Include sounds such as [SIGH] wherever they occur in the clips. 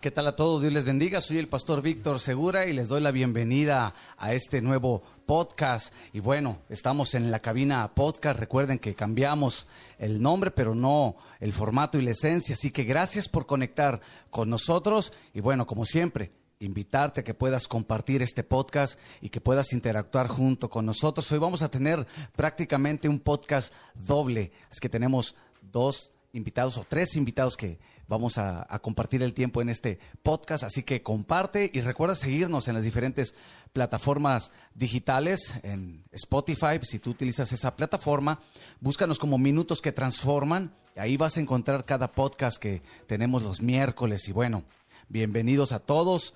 ¿Qué tal a todos? Dios les bendiga. Soy el pastor Víctor Segura y les doy la bienvenida a este nuevo podcast. Y bueno, estamos en la cabina podcast. Recuerden que cambiamos el nombre, pero no el formato y la esencia. Así que gracias por conectar con nosotros. Y bueno, como siempre, invitarte a que puedas compartir este podcast y que puedas interactuar junto con nosotros. Hoy vamos a tener prácticamente un podcast doble. Es que tenemos dos invitados o tres invitados que vamos a, compartir el tiempo en este podcast. Así que comparte y recuerda seguirnos en las diferentes plataformas digitales, en Spotify, si tú utilizas esa plataforma, búscanos como Minutos que Transforman. Ahí vas a encontrar cada podcast que tenemos los miércoles. Y bueno, bienvenidos a todos.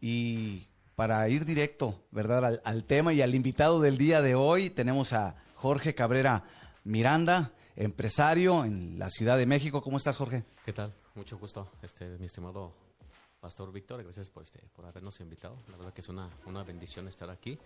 Y para ir directo, ¿verdad? Al, al tema y al invitado del día de hoy, tenemos a Jorge Cabrera Miranda empresario en la Ciudad de México. ¿Cómo estás, Jorge? ¿Qué tal? Mucho gusto, este, mi estimado Pastor Víctor. Gracias por, este, por habernos invitado. La verdad que es una, una bendición estar aquí.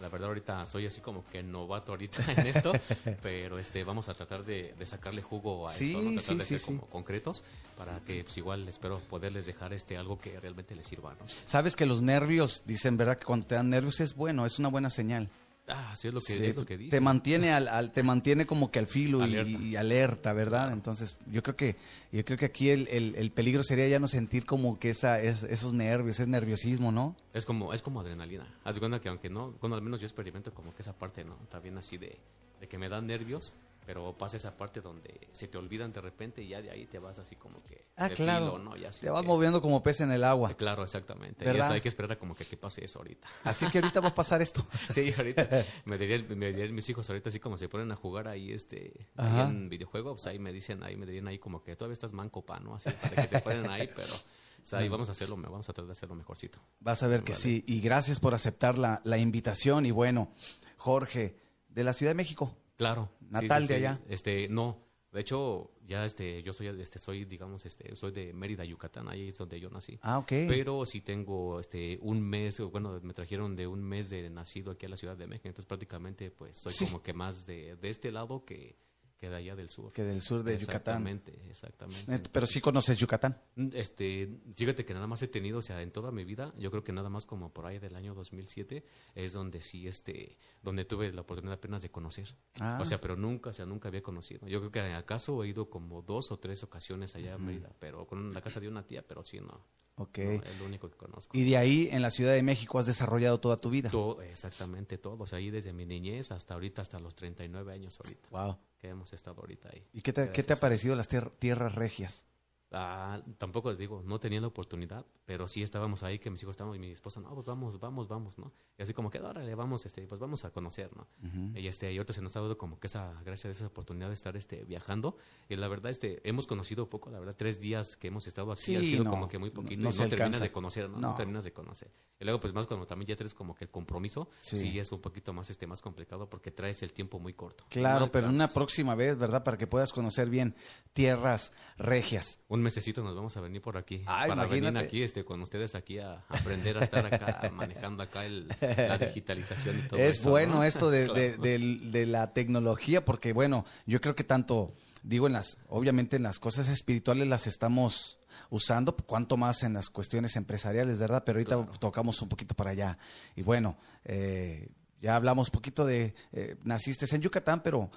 La verdad ahorita soy así como que novato ahorita en esto, [LAUGHS] pero este vamos a tratar de, sacarle jugo a esto, ¿no? tratar de ser como concretos para que pues igual espero poderles dejar este algo que realmente les sirva, ¿no? Sabes que los nervios, dicen, ¿verdad? Que cuando te dan nervios es bueno, es una buena señal. Ah, sí es lo que, lo que dice. Te mantiene al, te mantiene como que al filo Y, alerta, ¿verdad? Entonces, yo creo que yo creo que aquí el, el, peligro sería ya no sentir como que esa es, esos nervios, ese nerviosismo, ¿no? Es como es como adrenalina. Haz de cuenta que aunque no, cuando al menos yo experimento como que esa parte, ¿no? Bien así de, de que me dan nervios, pero pasa esa parte donde se te olvidan de repente y ya de ahí te vas así como que ah claro ¿no? te vas moviendo como pez en el agua claro exactamente ¿verdad? hay que esperar a como que, que pase eso ahorita así que ahorita va a pasar esto [LAUGHS] sí ahorita me dirían, me dirían mis hijos ahorita así como se ponen a jugar ahí este ahí en videojuegos pues ahí me dicen ahí me dirían ahí como que todavía estás manco pa no así para que se ponen ahí pero o sea, ahí vamos a hacerlo, vamos a tratar de hacerlo mejorcito. Vas a ver que sí. Y gracias por aceptar la, la invitación. Y bueno, Jorge, de la Ciudad de México. Claro. Natal de allá. Este, no. De hecho, ya este, yo soy, este, soy, digamos, este, soy de Mérida, Yucatán, ahí es donde yo nací. Ah, ok. Pero sí tengo, este, un mes, bueno, me trajeron de un mes de nacido aquí a la Ciudad de México, entonces prácticamente, pues, soy como que más de, de este lado que, que de allá del sur. Que del sur de Yucatán. Exactamente, exactamente. Pero sí conoces Yucatán. Mm, este, fíjate que nada más he tenido, o sea, en toda mi vida, yo creo que nada más como por ahí del año 2007 es donde sí, este, donde tuve la oportunidad apenas de conocer. Ah. O sea, pero nunca, o sea, nunca había conocido. Yo creo que acaso he ido como dos o tres ocasiones allá a Mérida, pero con la casa de una tía, pero sí no. Ok. el único que conozco. Y de ahí, en la Ciudad de México, has desarrollado toda tu vida. Todo, exactamente todo. O sea, ahí desde mi niñez hasta ahorita, hasta los 39 años ahorita. Wow. Que hemos estado ahorita ahí. ¿Y qué te, ¿qué te ha parecido las tierras regias? Ah, tampoco digo, no tenía la oportunidad, pero sí estábamos ahí, que mis hijos estaban y mi esposa, no, pues vamos, vamos, vamos, ¿no? Y así como que, órale, vamos, este, pues vamos a conocer, ¿no? Y este, y ahorita se nos ha dado como que esa, gracias a esa oportunidad de estar, este, viajando. Y la verdad, este, hemos conocido poco, la verdad, tres días que hemos estado aquí, ha sido como que muy poquito, no, no terminas de conocer, ¿no? ¿no? terminas de conocer. Y luego, pues más cuando también ya tienes como que el compromiso, sí. es un poquito más, este, más complicado porque traes el tiempo muy corto. Claro, pero una próxima vez, ¿verdad? Para que puedas conocer bien tierras regias. Un mesecito nos vamos a venir por aquí. para venir aquí este, con ustedes aquí a aprender a estar acá [LAUGHS] manejando acá el, la digitalización y todo es bueno esto [LAUGHS] de, la tecnología porque bueno, yo creo que tanto digo en las obviamente en las cosas espirituales las estamos usando, cuanto más en las cuestiones empresariales, ¿verdad? Pero ahorita tocamos un poquito para allá. Y bueno, eh, ya hablamos un poquito de, eh, naciste en Yucatán, pero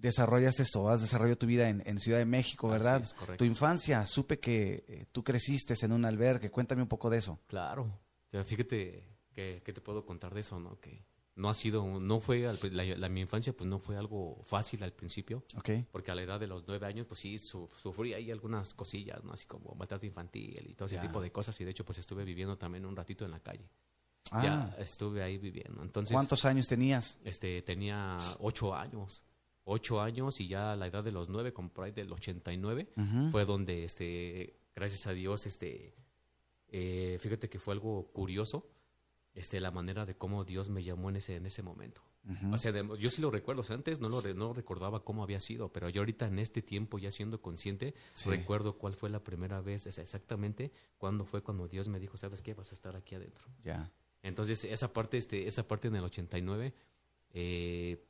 desarrollas esto, has desarrollado tu vida en, Ciudad de México, ¿verdad? tu infancia, supe que eh, tú creciste en un albergue, cuéntame un poco de eso. Claro, fíjate que, te puedo contar de eso, ¿no? Que no ha sido, no fue, la, mi infancia pues no fue algo fácil al principio, okay. porque a la edad de los nueve años pues sí sufrí ahí algunas cosillas, ¿no? Así como maltrato infantil y todo ese tipo de cosas y de hecho pues estuve viviendo también un ratito en la calle. Ah. Ya estuve ahí viviendo. Entonces, ¿Cuántos años tenías? Este, tenía ocho años ocho años y ya a la edad de los nueve, como por ahí del 89, fue donde, este, gracias a Dios, este, eh, fíjate que fue algo curioso, este, la manera de cómo Dios me llamó en ese, en ese momento. O sea, yo sí lo recuerdo, o sea, antes no lo no recordaba cómo había sido, pero yo ahorita en este tiempo, ya siendo consciente, recuerdo cuál fue la primera vez, exactamente cuándo fue cuando Dios me dijo, ¿sabes qué? Vas a estar aquí adentro. Ya. Entonces, esa parte, este, esa parte en el 89, eh,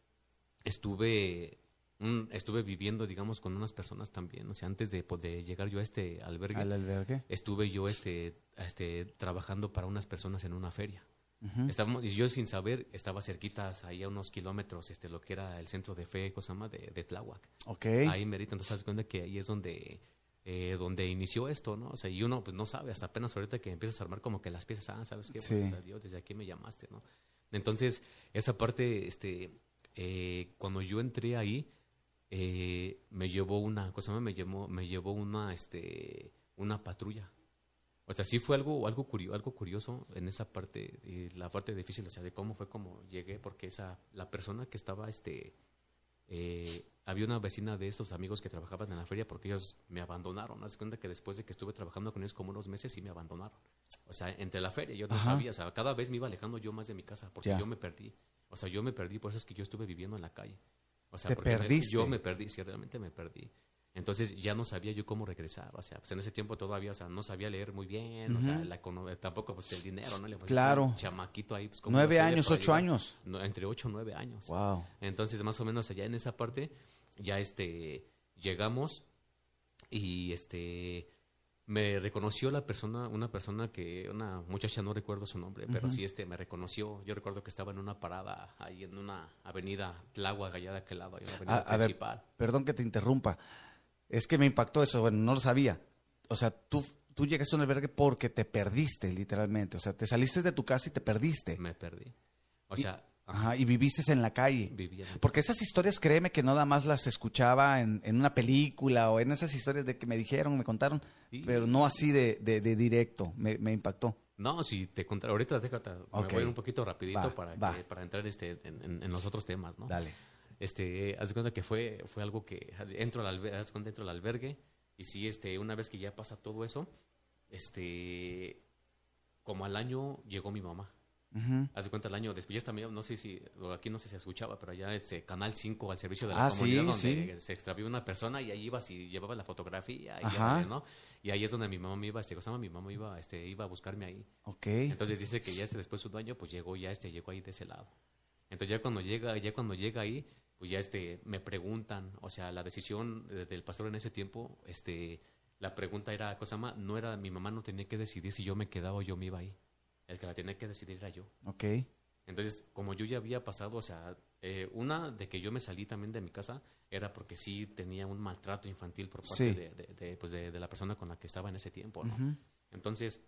estuve un- estuve viviendo, digamos, con unas personas también. O sea, antes de, de llegar yo a este albergue, ¿Al albergue? estuve yo este, este, trabajando para unas personas en una feria. Estábamos, y yo sin saber, estaba cerquitas, ahí a unos kilómetros, este, lo que era el centro de fe, cosa más, de, de Tláhuac. Ok. Ahí merito, entonces das cuenta que ahí es donde, eh, donde inició esto, ¿no? O sea, y uno pues no sabe, hasta apenas ahorita que empiezas a armar como que las piezas, ah, ¿sabes qué? Pues Sí. o sea, Dios, desde aquí me llamaste, ¿no? Entonces, esa parte, este, eh, cuando yo entré ahí, eh, me llevó una, cosa me llevó, me llevó una, este, una patrulla. O sea, sí fue algo, algo, curioso, algo curioso en esa parte, y la parte difícil, o sea, de cómo fue como llegué, porque esa, la persona que estaba, este, eh, había una vecina de esos amigos que trabajaban en la feria porque ellos me abandonaron. Haz cuenta que después de que estuve trabajando con ellos como unos meses, sí me abandonaron. O sea, entre la feria, yo no Ajá. sabía, o sea, cada vez me iba alejando yo más de mi casa porque yo me perdí. O sea, yo me perdí, por eso es que yo estuve viviendo en la calle. O sea, ¿Te porque perdiste? yo me perdí, sí, realmente me perdí. Entonces ya no sabía yo cómo regresar, o sea, pues en ese tiempo todavía, o sea, no sabía leer muy bien, o sea, la econo- tampoco pues el dinero, ¿no? Le pues, Claro. chamaquito ahí, pues, ¿cómo Nueve años, ocho llegar? años. No, entre ocho o nueve años. Wow. Entonces, más o menos allá en esa parte, ya este, llegamos y este, me reconoció la persona, una persona que, una muchacha, no recuerdo su nombre, pero sí este, me reconoció. Yo recuerdo que estaba en una parada ahí en una avenida Tláhuac, allá de aquel lado, ahí en la avenida A, a ver, principal. perdón que te interrumpa. Es que me impactó eso, bueno, no lo sabía. O sea, tú, tú llegaste a un albergue porque te perdiste, literalmente. O sea, te saliste de tu casa y te perdiste. Me perdí. O sea, Ajá, y viviste en la calle. vivía en- Porque esas historias, créeme que nada más las escuchaba en, en una película o en esas historias de que me dijeron, me contaron, Sí. pero no así de, de- de directo. Me, me impactó. No, si te contaré, ahorita déjate, Ok. me voy un poquito rapidito Va, para, va. que- para entrar este, en, en- en los otros temas, ¿no? Dale. este, haz de cuenta que fue, fue algo que entro al, albergue, haz de cuenta, entro al albergue y sí, este, una vez que ya pasa todo eso, este, como al año llegó mi mamá. Ujú. Haz de cuenta el año después, ya está medio- no sé si, o aquí no sé si se escuchaba, pero allá este Canal 5 al servicio de la Ah, sí, comunidad donde sí. se extravió una persona y ahí ibas y llevaba la fotografía y, llévale, ¿no? y ahí es donde mi mamá me iba, este, cosa, mi mamá iba, este, iba a buscarme ahí. Entonces dice que ya este después de un año, pues llegó ya este, llegó ahí de ese lado. Entonces ya cuando llega, ya cuando llega ahí, pues ya este, me preguntan, o sea, la decisión del pastor en ese tiempo, este, la pregunta era, cosa más, no era, mi mamá no tenía que decidir si yo me quedaba o yo me iba ahí. El que la tenía que decidir era yo. Ok. Entonces, como yo ya había pasado, o sea, eh, una de que yo me salí también de mi casa era porque sí tenía un maltrato infantil por parte Sí. de, de- de, pues, de- la persona con la que estaba en ese tiempo, ¿no? Entonces,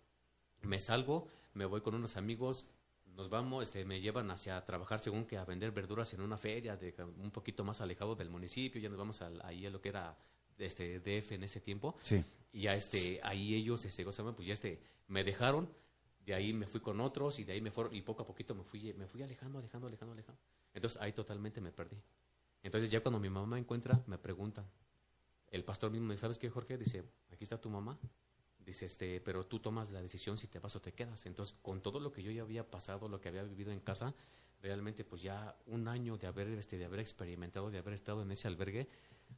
me salgo, me voy con unos amigos, nos vamos, este, me llevan hacia trabajar según que a vender verduras en una feria de, un poquito más alejado del municipio, ya nos vamos al- ahí a lo que era este DF en ese tiempo, Sí. y ya este, ahí ellos, este, pues ya este, me dejaron, de ahí me fui con otros y de ahí me fueron, y poco a poquito me fui, me fui alejando, alejando, alejando, alejando. Entonces ahí totalmente me perdí. Entonces ya cuando mi mamá me encuentra, me preguntan, el pastor mismo me dice, ¿sabes qué, Jorge? Dice, aquí está tu mamá. Dice, este, pero tú tomas la decisión si te vas o te quedas. Entonces, con todo lo que yo ya había pasado, lo que había vivido en casa, realmente, pues ya un año de haber, este, de haber experimentado, de haber estado en ese albergue,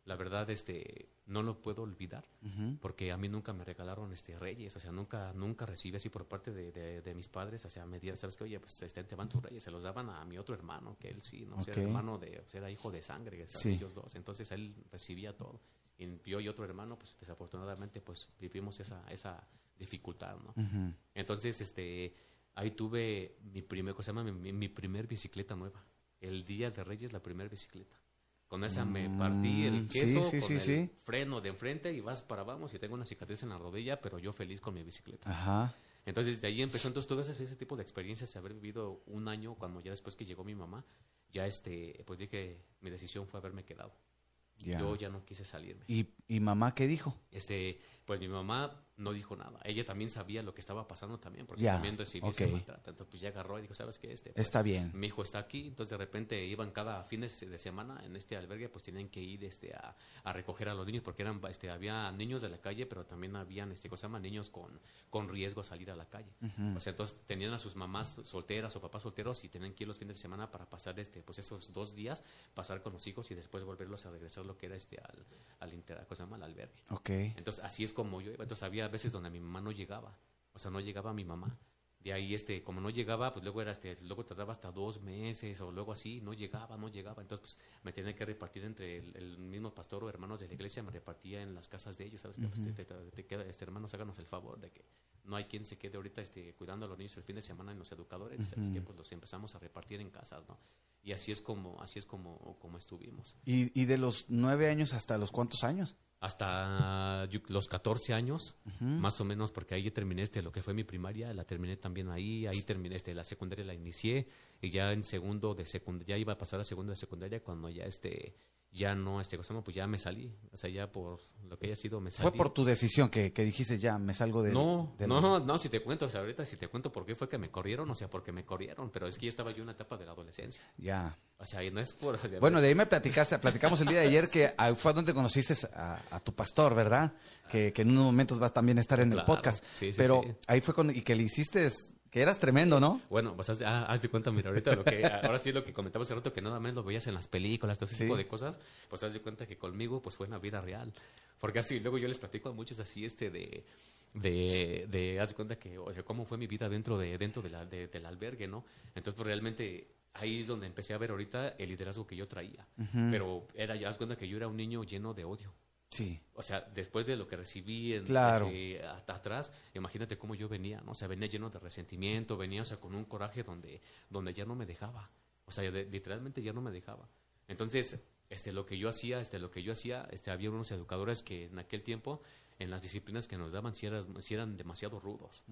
la verdad, este, no lo puedo olvidar, Ujú. porque a mí nunca me regalaron, este, reyes, o sea, nunca, nunca recibí así por parte de, de- de mis padres, o sea, me dieron, ¿sabes qué? Oye, pues, este, te van tus reyes, se los daban a mi otro hermano, que él sí, ¿no? O sea, era hermano de, o sea, era hijo de sangre, Sí. ellos dos, entonces él recibía todo. Y yo y otro hermano, pues desafortunadamente, pues vivimos esa, esa dificultad, ¿no? Ujú. Entonces, este, ahí tuve mi primer, ¿cómo se llama? Mi, mi- primer bicicleta nueva. El día de Reyes, la primera bicicleta. Con esa me partí el Mm, queso sí, sí, con sí, el freno de enfrente y vas para vamos y tengo una cicatriz en la rodilla, pero yo feliz con mi bicicleta. Ajá. Entonces de ahí empezó entonces todo ese, ese tipo de experiencias, haber vivido un año cuando ya después que llegó mi mamá, ya este, pues dije, mi decisión fue haberme quedado. Ya. Yo ya no quise salirme. ¿Y, ¿Y mamá qué dijo? Este, pues mi mamá no dijo nada. Ella también sabía lo que estaba pasando también, porque Ya, también recibía ese maltrato. Entonces, pues ya agarró y dijo, ¿sabes qué? Este, pues, Está bien. Mi hijo está aquí. Entonces, de repente iban cada fines de semana en este albergue, pues tenían que ir este, a, a recoger a los niños, porque eran, este, había niños de la calle, pero también habían, este, ¿cómo se llama? Niños con, con riesgo a salir a la calle. O sea, entonces tenían a sus mamás solteras o papás solteros y tenían que ir los fines de semana para pasar, este, pues esos dos días, pasar con los hijos y después volverlos a regresar lo que era, este, al, al, inter- ¿cómo se llama? Al albergue. Ok. Entonces, así es como yo iba. Entonces, había veces donde mi mamá no llegaba. O sea, no llegaba mi mamá. de ahí este como no llegaba pues luego era este luego tardaba hasta dos meses o luego así no llegaba no llegaba. Entonces pues me tenía que repartir entre el, mismo pastor o hermanos de la iglesia me repartía en las casas de ellos sabes pues, te, queda este hermanos háganos el favor de que no hay quien se quede ahorita este cuidando a los niños el fin de semana en los educadores sabes que pues los empezamos a repartir en casas no y así es como así es como como estuvimos. Y, y de los nueve años hasta los cuántos años hasta los 14 años, más o menos, porque ahí terminé este, lo que fue mi primaria, la terminé también ahí, ahí terminé este, la secundaria la inicié y ya en segundo de secundaria, ya iba a pasar a segundo de secundaria cuando ya este ya no, este, cosa, pues ya me salí. O sea, ya por lo que haya sido, me salí. ¿Fue por tu decisión que, que dijiste ya, me salgo de No, no, no, si te cuento, o sea, ahorita si te cuento por qué fue que me corrieron, o sea, porque me corrieron, pero es que ya estaba yo en una etapa de la adolescencia. Ya. O sea, no es por... bueno, de ahí me platicaste, platicamos el día de ayer que [LAUGHS] fue donde conociste a, tu pastor, ¿verdad? Que, que, en unos momentos va a también estar en el podcast. Sí, sí, pero ahí fue con, y que le hiciste que eras tremendo, ¿no? Bueno, pues haz, ah, haz de cuenta, mira, ahorita lo que, [LAUGHS] ahora sí lo que comentaba hace rato, que nada más lo veías en las películas, todo ese tipo de cosas, pues haz de cuenta que conmigo, pues fue en la vida real. Porque así, luego yo les platico a muchos así, este, de, de, de haz de cuenta que, o sea, cómo fue mi vida dentro de, dentro de la, del albergue, ¿no? Entonces, pues realmente ahí es donde empecé a ver ahorita el liderazgo que yo traía. Pero era, ya haz cuenta que yo era un niño lleno de odio. Sí. O sea, después de lo que recibí en, claro. Este, hasta atrás, imagínate cómo yo venía, ¿no? O sea, venía lleno de resentimiento, venía, o sea, con un coraje donde, donde ya no me dejaba. O sea, literalmente ya no me dejaba. Entonces, este, lo que yo hacía, este, lo que yo hacía, este, había unos educadores que en aquel tiempo, en las disciplinas que nos daban, si, eran, demasiado rudos.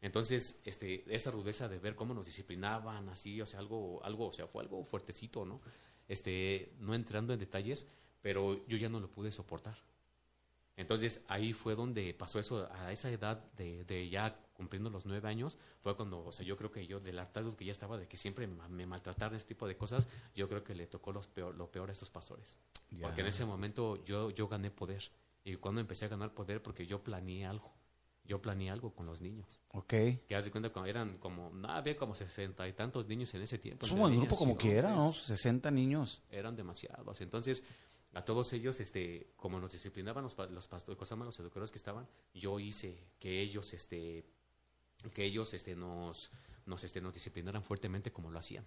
Entonces, este, esa rudeza de ver cómo nos disciplinaban, así, o sea, algo, algo, o sea, fue algo fuertecito, ¿no? Este, no entrando en detalles, pero yo ya no lo pude soportar. Entonces ahí fue donde pasó eso, a esa edad de, ya cumpliendo los nueve años, fue cuando, o sea, yo creo que yo, del hartazgo que ya estaba de que siempre me maltrataron este tipo de cosas, yo creo que le tocó los peor, lo peor a estos pastores. Porque en ese momento yo, yo gané poder. Y cuando empecé a ganar poder, porque yo planeé algo. Yo planeé algo con los niños. Ok. Que haz de cuenta que eran como, no, había como sesenta y tantos niños en ese tiempo. Es un grupo como quiera, ¿no? Sesenta niños. Eran demasiados. Entonces, a todos ellos, este, como nos disciplinaban los, los pastores, los educadores que estaban, yo hice que ellos, este, que ellos, este, nos, nos, este, nos disciplinaran fuertemente como lo hacían.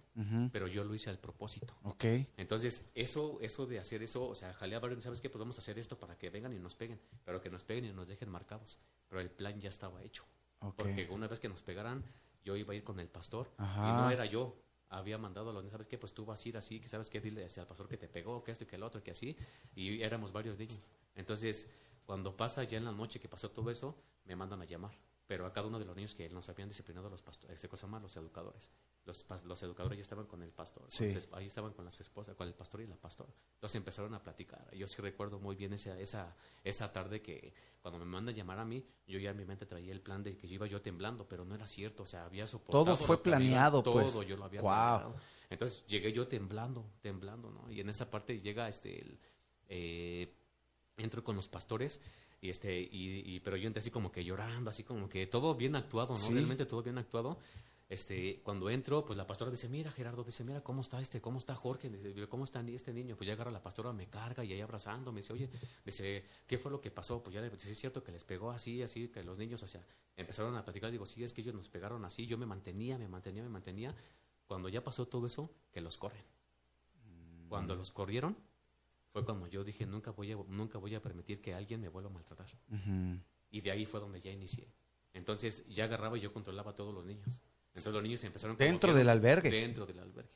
Pero yo lo hice al propósito. Ok. Entonces, eso, eso de hacer eso, o sea, jalé a varios, ¿sabes qué? Pues vamos a hacer esto para que vengan y nos peguen, pero que nos peguen y nos dejen marcados. Pero el plan ya estaba hecho. Porque una vez que nos pegaran, yo iba a ir con el pastor y no era yo, había mandado a los niños, ¿sabes qué? Pues tú vas a ir así, que sabes qué, dile al pastor que te pegó, que esto y que el otro, que así, y éramos varios niños. Entonces, cuando pasa ya en la noche que pasó todo eso, me mandan a llamar pero a cada uno de los niños que nos habían disciplinado los pastores, este cosa más, los educadores. Los, los educadores ya estaban con el pastor. ahí estaban con las esposas, con el pastor y la pastora. Entonces empezaron a platicar. Yo sí recuerdo muy bien esa, esa, esa tarde que cuando me mandan llamar a mí, yo ya en mi mente traía el plan de que yo iba yo temblando, pero no era cierto. O sea, había soportado. Todo fue planeado, pues. Todo yo lo había wow. Entonces llegué yo temblando, temblando, ¿no? Y en esa parte llega este, el, eh, entro con los pastores y este y, pero yo entré así como que llorando así como que todo bien actuado no realmente todo bien actuado. Este cuando entro pues la pastora dice mira Gerardo dice mira cómo está este cómo está Jorge dice cómo está este niño pues ya agarra la pastora me carga y ahí abrazando me dice oye dice qué fue lo que pasó pues ya dice es cierto que les pegó así así que los niños o sea empezaron a platicar digo sí es que ellos nos pegaron así yo me mantenía me mantenía me mantenía cuando ya pasó todo eso que los corren. Cuando los corrieron fue cuando yo dije, nunca voy a, nunca voy a permitir que alguien me vuelva a maltratar. Y de ahí fue donde ya inicié. Entonces ya agarraba y yo controlaba a todos los niños. Entonces los niños empezaron... Dentro del albergue. Dentro del albergue.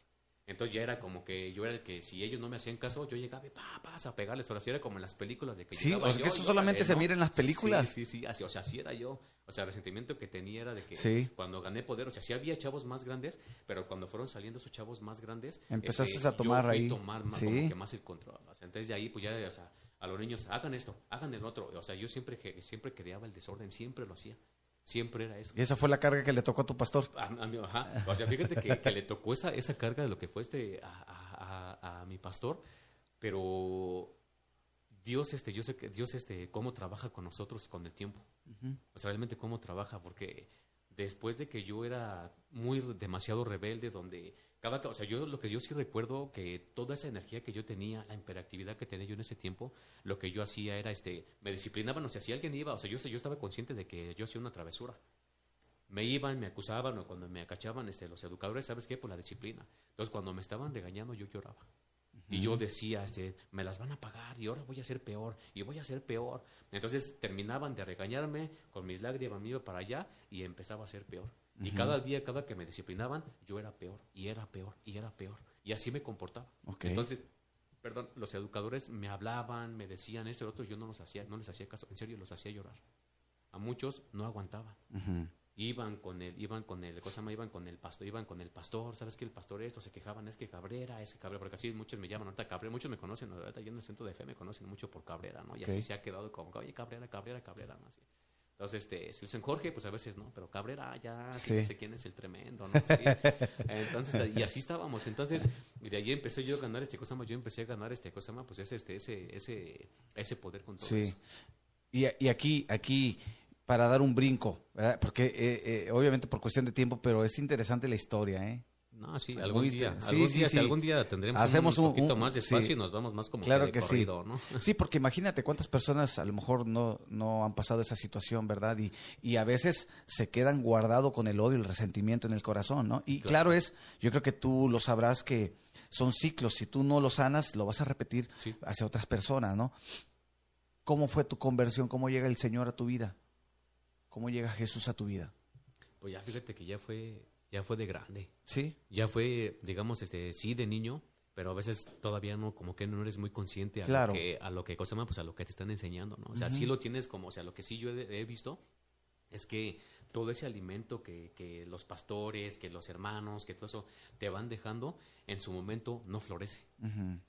Entonces ya era como que yo era el que si ellos no me hacían caso, yo llegaba y pa, a pegarles. Ahora sí era como en las películas de que Sí, o sea que eso solamente se mira en las películas. Sí, sí, sí, así, o sea, así era yo. O sea, el resentimiento que tenía era de que cuando gané poder, o sea, sí había chavos más grandes, pero cuando fueron saliendo esos chavos más grandes, empezaste este, a tomar ahí. tomar más, como que más el control. O sea, entonces de ahí, pues ya, o sea, a los niños, hagan esto, hagan el otro. O sea, yo siempre, siempre creaba el desorden, siempre lo hacía. Siempre era eso. Y esa fue la carga que le tocó a tu pastor. ajá. O sea, fíjate que, le tocó esa, esa carga de lo que fue este a, mi pastor, pero Dios, este, yo sé que Dios, este, cómo trabaja con nosotros con el tiempo. O sea, realmente cómo trabaja, porque después de que yo era muy demasiado rebelde, donde cada, o sea, yo lo que yo sí recuerdo que toda esa energía que yo tenía, la imperactividad que tenía yo en ese tiempo, lo que yo hacía era, este, me disciplinaban, o sea, si alguien iba, o sea, yo, yo estaba consciente de que yo hacía una travesura. me iban, me acusaban o cuando me acachaban este, los educadores, ¿sabes qué? Por la disciplina. Entonces, cuando me estaban regañando, yo lloraba. Y yo decía, este, me las van a pagar y ahora voy a ser peor y voy a ser peor. Entonces terminaban de regañarme con mis lágrimas, me iba para allá y empezaba a ser peor. Y cada día, cada que me disciplinaban, yo era peor y era peor y era peor. Y así me comportaba. Entonces, perdón, los educadores me hablaban, me decían esto y lo otro, yo no los hacía, no les hacía caso, en serio los hacía llorar. A muchos no aguantaban iban con el, iban con el, cosa más, iban con el pastor, iban con el pastor, ¿sabes qué? El pastor esto, se quejaban, es que Cabrera, es que Cabrera, porque así muchos me llaman ahorita Cabrera, muchos me conocen, ahorita yo en el centro de fe me conocen mucho por Cabrera, ¿no? Y así se ha quedado como, oye, Cabrera, Cabrera, Cabrera, ¿no? Así. Entonces, este, si Jorge, pues a veces no, pero Cabrera ya, sí. sé quién es el tremendo, ¿no? Entonces, y así estábamos. Entonces, y de ahí empecé yo a ganar este cosa más, yo empecé a ganar este cosa más, pues ese, este, ese, ese, ese poder con todo sí. Y, y aquí, aquí, para dar un brinco, porque eh, eh, obviamente por cuestión de tiempo, pero es interesante la historia, ¿eh? No, sí, algún día, algún, día algún día tendremos Hacemos un, poquito más de espacio y nos vamos más como claro que, sí. [LAUGHS] Sí, porque imagínate cuántas personas a lo mejor no, no han pasado esa situación, ¿verdad? Y, y a veces se quedan guardado con el odio y el resentimiento en el corazón, ¿no? Y claro, es, yo creo que tú lo sabrás que son ciclos, si tú no lo sanas, lo vas a repetir hacia otras personas, ¿no? ¿Cómo fue tu conversión? ¿Cómo llega el Señor a tu vida? ¿Cómo llega Jesús a tu vida? Pues ya fíjate que ya fue, ya fue de grande. Sí. Ya fue, digamos, este, sí de niño, pero a veces todavía no, como que no eres muy consciente a lo que, a lo que cosa más, pues a lo que te están enseñando, ¿no? O sea, sí lo tienes como, o sea, lo que sí yo he, visto es que todo ese alimento que, que, los pastores, que los hermanos, que todo eso te van dejando, en su momento no florece.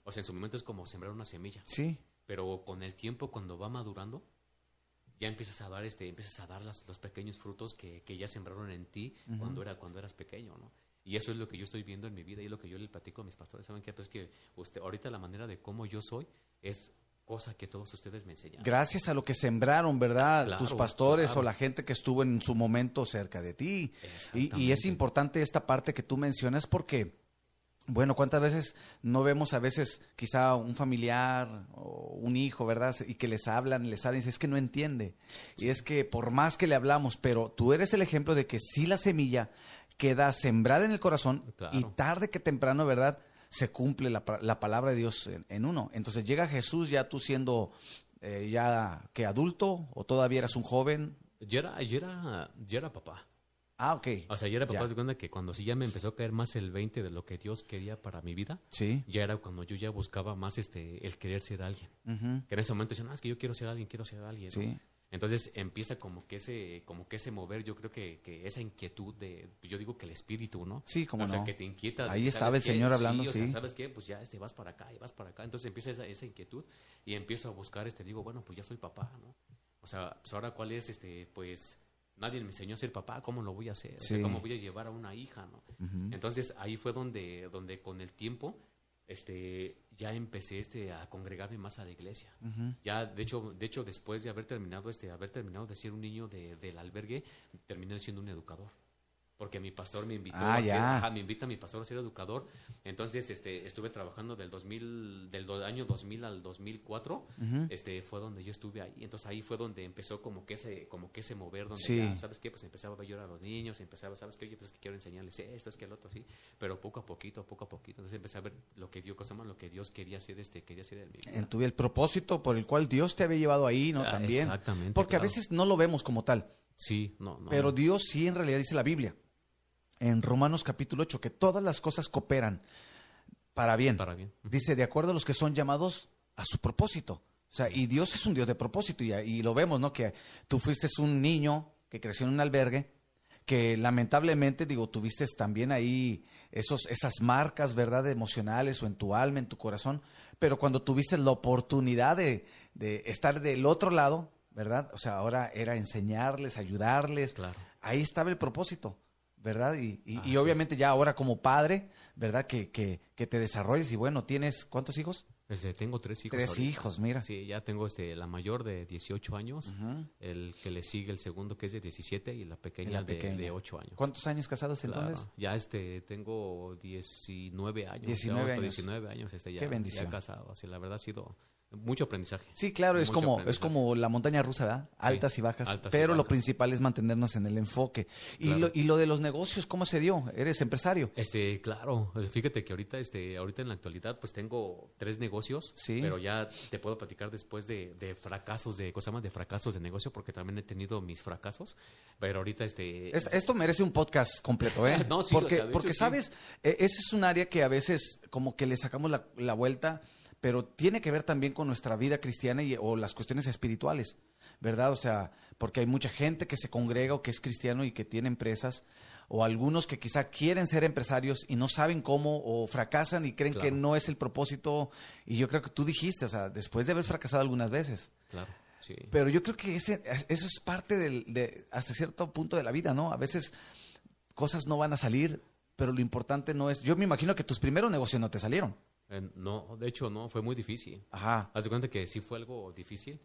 O sea, en su momento es como sembrar una semilla. Sí. Pero con el tiempo, cuando va madurando, ya empiezas a dar este empiezas a dar los pequeños frutos que, que, ya sembraron en ti cuando era cuando eras pequeño no y eso es lo que yo estoy viendo en mi vida y lo que yo le platico a mis pastores. Saben qué? pues que usted ahorita la manera de cómo yo soy es cosa que todos ustedes me enseñaron. Gracias a lo que sembraron verdad tus pastores o la gente que estuvo en su momento cerca de ti. Y, y es importante esta parte que tú mencionas porque bueno, ¿cuántas veces no vemos a veces quizá un familiar o un hijo, ¿verdad? Y que les hablan, les hablan y dicen, es que no entiende. Y es que por más que le hablamos, pero tú eres el ejemplo de que si la semilla queda sembrada en el corazón y tarde que temprano, ¿verdad? Se cumple la, palabra de Dios en, uno. Entonces llega Jesús ya tú siendo eh, ya que adulto o todavía eras un joven. Yo era, yo era, yo era papá. Ah, ok. O sea, yo era papá de cuenta que cuando sí ya me empezó a caer más el 20 de lo que Dios quería para mi vida, sí. ya era cuando yo ya buscaba más este el querer ser alguien. Que en ese momento decía, no, es que yo quiero ser alguien, quiero ser alguien. Sí. Entonces empieza como que ese, como que ese mover, yo creo que, que esa inquietud de, pues yo digo que el espíritu, ¿no? Sí, como o no. sea, que te inquieta. Ahí estaba el Señor hablando, sí. O sea, ¿sabes qué? Pues ya este, vas para acá y vas para acá. Entonces empieza esa, esa inquietud y empiezo a buscar, este, digo, bueno, pues ya soy papá, ¿no? O sea, pues ahora cuál es, este, pues nadie me enseñó a ser papá, ¿cómo lo voy a hacer? ¿Cómo voy a llevar a una hija? ¿no? Entonces ahí fue donde, donde con el tiempo este, ya empecé este, a congregarme más a la iglesia. Ya, de hecho, de hecho, después de haber terminado, este, haber terminado de ser un niño de, del albergue, terminé siendo un educador porque mi pastor me invitó ah, a ser, me invita mi pastor a ser educador. Entonces, este, estuve trabajando del 2000, del año 2000 al 2004, este, fue donde yo estuve ahí. Entonces ahí fue donde empezó como que ese, como que ese mover, donde ya, ¿sabes qué? Pues empezaba a llorar a los niños, empezaba, ¿sabes qué? Oye, pues es que quiero enseñarles esto, es que el otro, así. Pero poco a poquito, poco a poquito. Entonces empecé a ver lo que Dios, más, lo que Dios quería hacer, este, quería hacer en mi En tu el propósito por el cual Dios te había llevado ahí, ¿no? Ah, También. Exactamente. Porque a veces no lo vemos como tal. Sí, no, no. Pero Dios sí en realidad dice la Biblia en Romanos capítulo 8, que todas las cosas cooperan para bien. Para bien. Dice, de acuerdo a los que son llamados a su propósito. O sea, y Dios es un Dios de propósito, y, y lo vemos, ¿no? Que tú fuiste un niño que creció en un albergue, que lamentablemente, digo, tuviste también ahí esos, esas marcas, ¿verdad?, emocionales o en tu alma, en tu corazón, pero cuando tuviste la oportunidad de, de estar del otro lado, ¿verdad? O sea, ahora era enseñarles, ayudarles. Claro. Ahí estaba el propósito. ¿Verdad? Y, y, obviamente ya ahora como padre, ¿verdad? Que, que, que te desarrolles y bueno, tienes ¿cuántos hijos? Este, tengo tres hijos. Tres ahorita. hijos, mira. Sí, ya tengo este, la mayor de 18 años, el que le sigue el segundo que es de 17 y la pequeña, Y la de- pequeña. De, 8 años. ¿Cuántos años casados Claro, entonces? Ya este, tengo 19 años. 19 ya vamos por años. 19 años este, ya, Qué bendición. ya casado. Así, la verdad ha sido mucho aprendizaje. Sí, claro, es como, es como la montaña rusa, ¿verdad? Altas y bajas. altas y pero lo principal es mantenernos en el enfoque. Y, Claro. lo, y lo de los negocios, ¿cómo se dio? ¿Eres empresario? Este, claro, fíjate que ahorita, este, ahorita en la actualidad, pues tengo tres negocios, Sí. pero ya te puedo platicar después de, de fracasos de, cosas más de fracasos de negocio, porque también he tenido mis fracasos, pero ahorita, este, Es- Esto merece un podcast completo, ¿eh? [LAUGHS] No, sí, porque, o sea, de porque hecho, sí. sabes, E- ese es un área que a veces como que le sacamos la, la vuelta, pero tiene que ver también con nuestra vida cristiana y, o las cuestiones espirituales, ¿verdad? O sea, porque hay mucha gente que se congrega o que es cristiano y que tiene empresas, o algunos que quizá quieren ser empresarios y no saben cómo, o fracasan y creen que no es el propósito. Y yo creo que tú dijiste, o sea, después de haber fracasado algunas veces. claro, sí. Pero yo creo que ese, eso es parte del, de, hasta cierto punto de la vida, ¿no? A veces cosas no van a salir, pero lo importante no es. Yo me imagino que tus primeros negocios no te salieron. Eh, no, de hecho, no, fue muy difícil. Ajá. Haz de cuenta que sí fue algo difícil,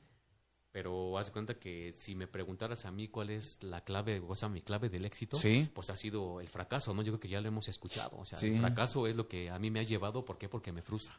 pero haz de cuenta que si me preguntaras a mí cuál es la clave, o sea, mi clave del éxito, Sí. pues ha sido el fracaso, ¿no? Yo creo que ya lo hemos escuchado. O sea, Sí. el fracaso es lo que a mí me ha llevado, ¿por qué? Porque me frustra.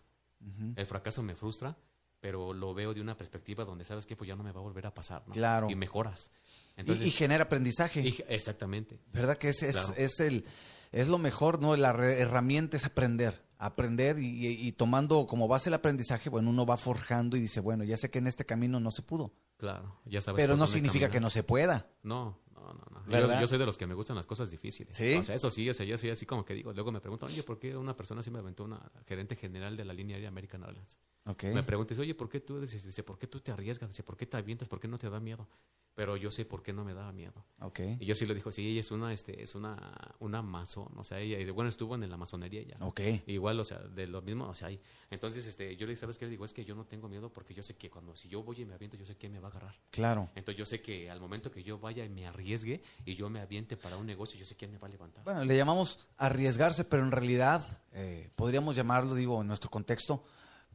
El fracaso me frustra, pero lo veo de una perspectiva donde sabes que pues ya no me va a volver a pasar, ¿no? Claro. Y mejoras. Y- Entonces, y, genera aprendizaje. y- exactamente. ¿Verdad que es, es, Claro. es el es lo mejor, ¿no? La herramienta es aprender, aprender y, y- y tomando como base el aprendizaje, bueno, uno va forjando y dice, bueno, ya sé que en este camino no se pudo, Claro, ya sabes. pero no significa que no se pueda. No, no, no. no. Yo, yo soy de los que me gustan las cosas difíciles. ¿Sí? O sea, eso sí, o sea, yo soy así como que digo. Luego me preguntan, oye, ¿por qué una persona así me aventó una gerente general de la línea aérea American Airlines? Ok. Me preguntas, oye, ¿por qué tú dices, dice, ¿por qué tú te arriesgas? Dice, ¿por qué te avientas? ¿Por qué no te da miedo? Pero yo sé por qué no me daba miedo. Ok. Y yo sí le dijo, sí, ella es una, este, es una, una masón, o sea, ella, bueno, estuvo en la masonería ella. Ok. Igual, o sea, de lo mismo, o sea, hay. Entonces, este, yo le dije, ¿sabes qué? Le digo, es que yo no tengo miedo porque yo sé que cuando, si yo voy y me aviento, yo sé que me va a agarrar. Claro. Entonces yo sé que al momento que yo vaya y me arriesgue y yo me aviente para un negocio, yo sé quién me va a levantar. Bueno, le llamamos arriesgarse, pero en realidad eh, podríamos llamarlo, digo, en nuestro contexto,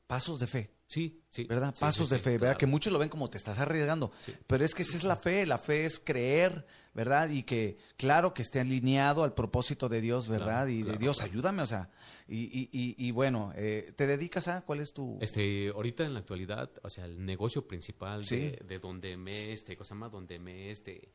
pasos de fe. sí, sí. ¿verdad? Sí, Pasos sí, de fe, ¿verdad? claro. Que muchos lo ven como te estás arriesgando. Pero es que esa es la fe, la fe es creer, ¿verdad? Y que, claro, que esté alineado al propósito de Dios, ¿verdad? Claro, y de Dios, ayúdame, o sea. Y, y, y, y bueno, eh, ¿te dedicas a cuál es tu...? Este, ahorita en la actualidad, o sea, el negocio principal de, de donde me, este, cosa más, donde me, este,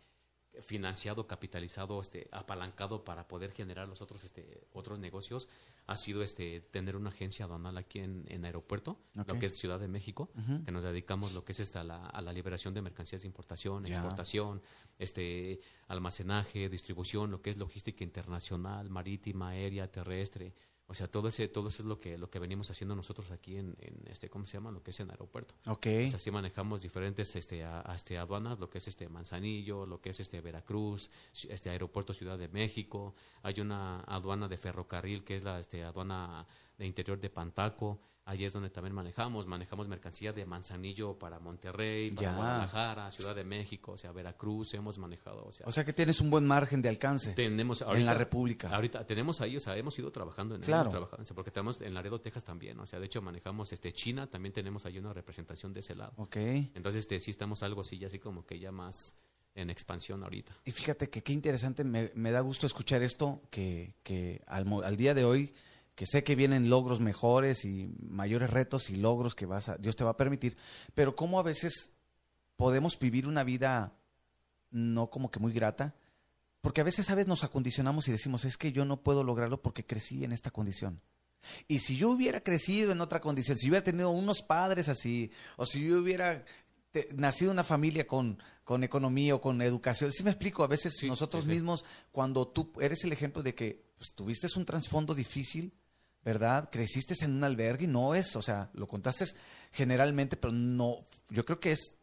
financiado, capitalizado, este, apalancado para poder generar los otros, este, otros negocios, ha sido, este, tener una agencia aduanal aquí en, en aeropuerto, lo que es Ciudad de México, que nos dedicamos lo que es esta, a la, a la liberación de mercancías de importación, exportación, este, almacenaje, distribución, lo que es logística internacional, marítima, aérea, terrestre. O sea, todo ese, todo eso es lo que, lo que venimos haciendo nosotros aquí en, en este, ¿cómo se llama? Lo que es en aeropuerto. Ok. O sea, sí manejamos diferentes este, a- este, aduanas, lo que es este Manzanillo, lo que es este Veracruz, este aeropuerto Ciudad de México. Hay una aduana de ferrocarril que es la este, aduana de interior de Pantaco. Allí es donde también manejamos. Manejamos mercancía de Manzanillo para Monterrey, para Ya. Guadalajara, Ciudad de México, o sea, Veracruz. Hemos manejado, o sea, O sea que tienes un buen margen de alcance tenemos en ahorita, la República. Ahorita tenemos ahí, o sea, hemos ido trabajando en Claro. trabajando, o sea, porque tenemos en Laredo, Texas también, o sea, de hecho manejamos este China, también tenemos ahí una representación de ese lado. Ok. Entonces, este, sí estamos algo así, ya así como que ya más en expansión ahorita. Y fíjate que qué interesante, me, me da gusto escuchar esto, que, que al, al día de hoy, que sé que vienen logros mejores y mayores retos y logros que vas a, Dios te va a permitir, pero cómo a veces podemos vivir una vida no como que muy grata, porque a veces, ¿sabes? Nos acondicionamos y decimos, es que yo no puedo lograrlo porque crecí en esta condición. Y si yo hubiera crecido en otra condición, si yo hubiera tenido unos padres así, o si yo hubiera te- nacido en una familia con, con economía o con educación, si me explico, a veces Sí, nosotros sí, sí. mismos, cuando tú eres el ejemplo de que pues, tuviste un trasfondo difícil, ¿verdad? Creciste en un albergue y no es, o sea, lo contaste generalmente, pero no, yo creo que es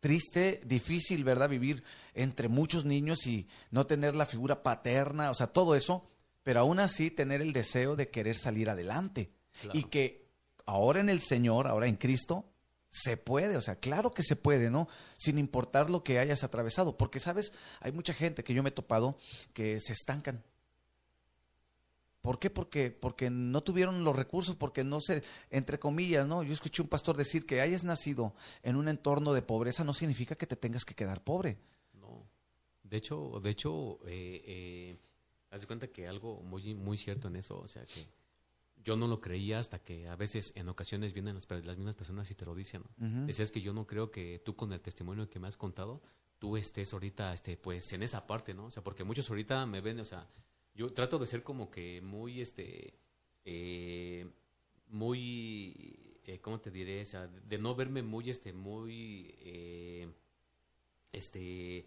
triste, difícil, ¿verdad? Vivir entre muchos niños y no tener la figura paterna, o sea, todo eso, pero aún así tener el deseo de querer salir adelante. Claro. Y que ahora en el Señor, ahora en Cristo, se puede, o sea, claro que se puede, ¿no? Sin importar lo que hayas atravesado, porque, ¿sabes? Hay mucha gente que yo me he topado que se estancan. ¿Por qué? Porque, porque no tuvieron los recursos, porque no se, entre comillas, ¿no? Yo escuché un pastor decir que hayas nacido en un entorno de pobreza no significa que te tengas que quedar pobre. No. De hecho, de hecho, eh, eh, haz de cuenta que algo muy, muy cierto en eso, o sea que yo no lo creía hasta que a veces en ocasiones vienen las, las mismas personas y te lo dicen. ¿no? Decías que yo no creo que tú con el testimonio que me has contado, tú estés ahorita, este, pues en esa parte, ¿no? O sea, porque muchos ahorita me ven, o sea, yo trato de ser como que muy, este, eh, muy, eh, ¿cómo te diré? De no verme muy, este, muy, eh, este,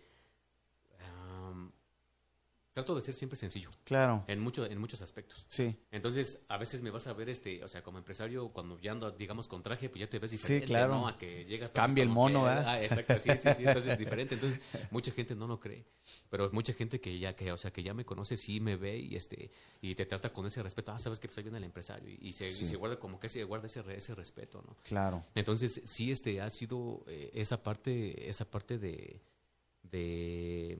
trato de ser siempre sencillo. Claro. En, mucho, en muchos aspectos. Sí. Entonces, a veces me vas a ver, este, o sea, como empresario, cuando ya ando, digamos, con traje, pues ya te ves diferente, claro. ¿no? A que llegas... Cambia el mono, que, ¿verdad? Ah, exacto, sí, sí, sí, entonces es diferente. [LAUGHS] Entonces, mucha gente no lo cree, pero mucha gente que ya, que, o sea, que ya me conoce, sí me ve y, este, y te trata con ese respeto. Ah, sabes que soy bien el empresario y, y se, Sí. y se guarda como que se guarda ese, ese respeto, ¿no? Claro. Entonces, sí, este, ha sido eh, esa parte, esa parte de, de,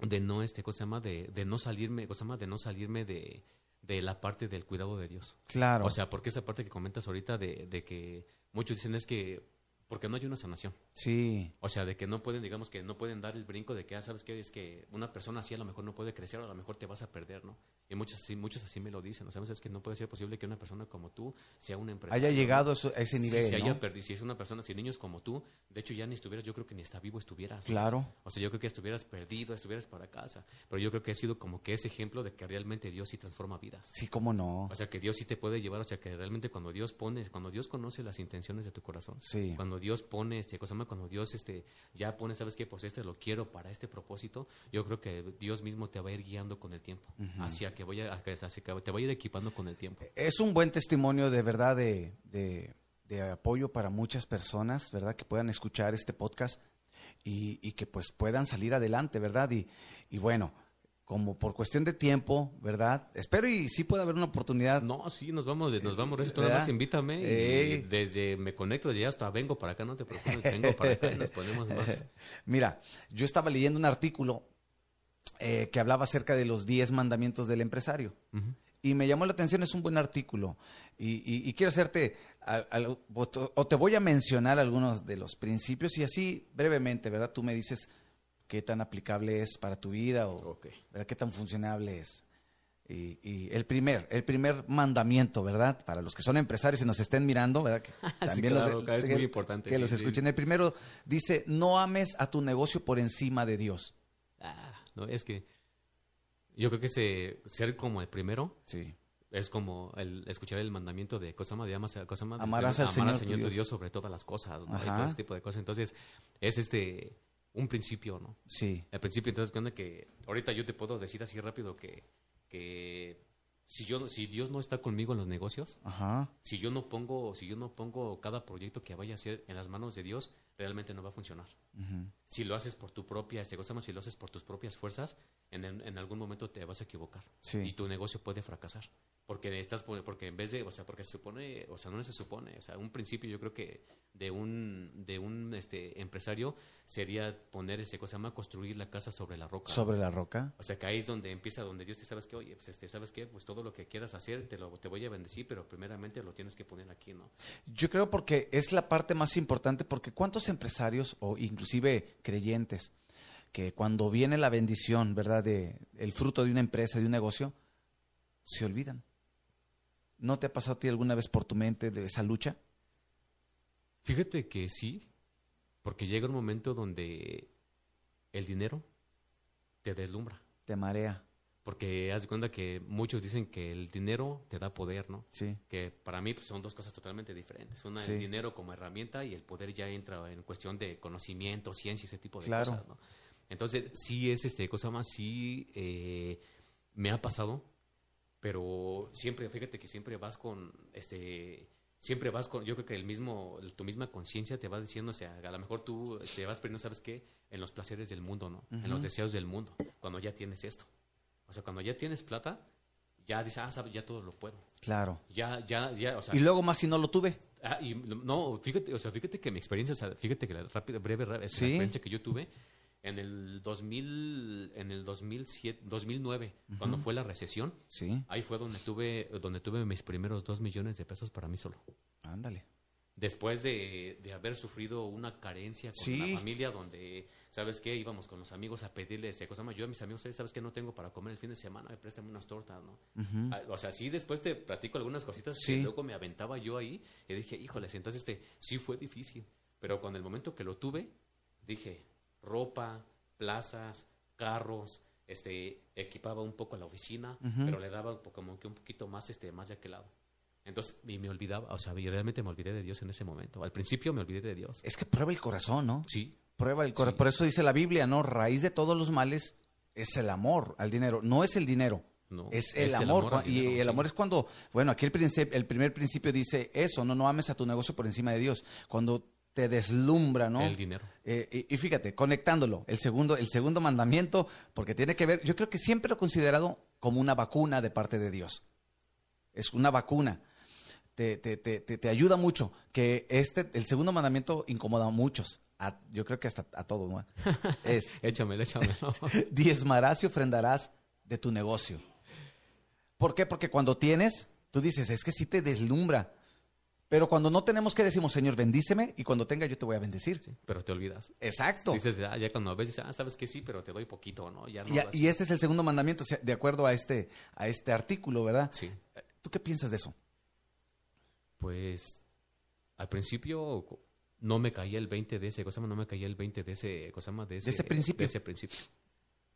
de no, este, cosa se llama, de, de no salirme, cosa se llama, de no salirme de, de la parte del cuidado de Dios. Claro. O sea, porque esa parte que comentas ahorita de, de que muchos dicen es que, porque no hay una sanación. sí. O sea, de que no pueden, digamos que no pueden dar el brinco de que, ah, ¿sabes qué? Es que una persona así a lo mejor no puede crecer, o a lo mejor te vas a perder, ¿no? Y muchos así, muchos así me lo dicen. O sea, es que no puede ser posible que una persona como tú sea una empresa. Haya llegado a ese nivel, Si, se ¿no? haya perdido, si es una persona, si niños como tú, de hecho ya ni estuvieras, yo creo que ni está vivo estuvieras. ¿no? Claro. O sea, yo creo que estuvieras perdido, estuvieras para casa. Pero yo creo que ha sido como que ese ejemplo de que realmente Dios sí transforma vidas. Sí, cómo no. O sea, que Dios sí te puede llevar, o sea, que realmente cuando Dios pone, cuando Dios conoce las intenciones de tu corazón, Sí. cuando Dios pone, este, cuando Dios este, ya pone, sabes que pues este lo quiero para este propósito, yo creo que Dios mismo te va a ir guiando con el tiempo, hacia que vaya, hacia que te va a ir equipando con el tiempo. Es un buen testimonio de verdad de, de- de apoyo para muchas personas, ¿verdad? Que puedan escuchar este podcast y, y que pues puedan salir adelante, ¿verdad? Y, y bueno, como por cuestión de tiempo, ¿verdad? Espero y sí pueda haber una oportunidad. No, sí, nos vamos, nos vamos, nada más invítame y Ey. desde me conecto, ya hasta vengo para acá, no te preocupes, vengo para acá y nos ponemos más. [LAUGHS] Mira, yo estaba leyendo un artículo eh, que hablaba acerca de los 10 mandamientos del empresario. Y me llamó la atención, es un buen artículo. Y, y- y quiero hacerte, al- al- o te voy a mencionar algunos de los principios y así brevemente, ¿verdad? Tú me dices qué tan aplicable es para tu vida o Ok. ¿verdad? qué tan funcionable es. Y, y el primer, el primer mandamiento, ¿verdad? Para los que son empresarios y nos estén mirando, ¿verdad? Que [LAUGHS] Sí, claro, claro, es muy importante, Que sí, los sí. escuchen. El primero dice, no ames a tu negocio por encima de Dios. Ah, no, es que yo creo que ese, ser como el primero Sí. es como el escuchar el mandamiento de Cosama de amas, Cosama de- Amarás al amar Señor tu tu Dios. Dios sobre todas las cosas, ¿no? Y todo ese tipo de cosas. Entonces, es este un principio, ¿no? Sí. Al principio, entonces, cuenta que ahorita yo te puedo decir así rápido que, que si yo si Dios no está conmigo en los negocios, Ajá. si yo no pongo, si yo no pongo cada proyecto que vaya a hacer en las manos de Dios, realmente no va a funcionar. Si lo haces por tu propia, este, si lo haces por tus propias fuerzas, en, en- en algún momento te vas a equivocar Sí. y tu negocio puede fracasar. Porque estás, porque en vez de, o sea, porque se supone, o sea, no se supone, o sea, un principio yo creo que de un, de un, este, empresario sería poner ese cosa más, construir la casa sobre la roca. Sobre la roca. O sea, que ahí es donde empieza, donde Dios te sabes que, oye, pues este, sabes qué, pues todo lo que quieras hacer te lo, te voy a bendecir, pero primeramente lo tienes que poner aquí, ¿no? Yo creo porque es la parte más importante, porque cuántos empresarios o inclusive creyentes que cuando viene la bendición, ¿verdad? De el fruto de una empresa, de un negocio, se olvidan. ¿No te ha pasado a ti alguna vez por tu mente de esa lucha? Fíjate que sí, porque llega un momento donde el dinero te deslumbra. Te marea. Porque haz de cuenta que muchos dicen que el dinero te da poder, ¿no? Sí. Que para mí pues, son dos cosas totalmente diferentes. Una, Sí. el dinero como herramienta y el poder ya entra en cuestión de conocimiento, ciencia, ese tipo de Claro. cosas, ¿no? Entonces, sí es este cosa más, sí eh, me ha pasado, pero siempre, fíjate que siempre vas con, este, siempre vas con, yo creo que el mismo, tu misma conciencia te va diciendo, o sea, a lo mejor tú te vas perdiendo, ¿sabes qué? En los placeres del mundo, ¿no? En los deseos del mundo, cuando ya tienes esto. O sea, cuando ya tienes plata, ya dices, ah, sabes, ya todo lo puedo. Claro. Ya, ya, ya, o sea. Y luego más si no lo tuve. ah, y no, fíjate, o sea, fíjate que mi experiencia, o sea, fíjate que la rápida, breve, Sí. experiencia que yo tuve, en el 2000, en el 2007, 2009, cuando fue la recesión, Sí, ahí fue donde tuve, donde tuve mis primeros dos millones de pesos para mí solo. ándale. Después de, de haber sufrido una carencia con Sí. la familia donde, ¿sabes qué? Íbamos con los amigos a pedirles eh, cosas más. Yo a mis amigos, "Oye, ¿sabes qué? No tengo para comer el fin de semana, me préstame unas tortas, ¿no? Ah, O sea, sí, después te platico algunas cositas Sí. que luego me aventaba yo ahí y dije, híjoles, entonces este, sí fue difícil. Pero con el momento que lo tuve, dije, ropa, plazas, carros, este, equipaba un poco la oficina, pero le daba como que un poquito más, este, más de aquel lado. Entonces, y me olvidaba, o sea, y realmente me olvidé de Dios en ese momento. Al principio me olvidé de Dios. Es que prueba el corazón, ¿no? Sí, Prueba el corazón. Sí. Por eso dice la Biblia, ¿no? Raíz de todos los males es el amor al dinero. No es el dinero. No, es el es el amor. y el sí. amor es cuando, bueno, aquí el, el primer principio dice eso, no, no ames a tu negocio por encima de Dios. Cuando te deslumbra, ¿no? el dinero. Eh, y, y fíjate, conectándolo, el segundo, el segundo mandamiento, porque tiene que ver, yo creo que siempre lo he considerado como una vacuna de parte de Dios. Es una vacuna. Te, te, te, te, te ayuda mucho. Que este, el segundo mandamiento incomoda a muchos. A- yo creo que hasta a todos, ¿no? [LAUGHS] Es Échamelo, échamelo. [LAUGHS] diezmarás y ofrendarás de tu negocio. ¿Por qué? Porque cuando tienes, tú dices, es que sí te deslumbra. Pero cuando no tenemos que decimos, Señor, bendíceme, y cuando tenga yo te voy a bendecir. Sí, pero te olvidas. Exacto. Dices, ah, ya cuando ves, dices, ah, sabes que sí, pero te doy poquito, ¿no? Ya no Y, y este es el segundo mandamiento, de acuerdo a este, a este artículo, ¿verdad? Sí. ¿Tú qué piensas de eso? Pues al principio no me caía el 20 de ese, cosa no me caía el 20 de ese, cosa más, de ese, ese principio. de ese principio.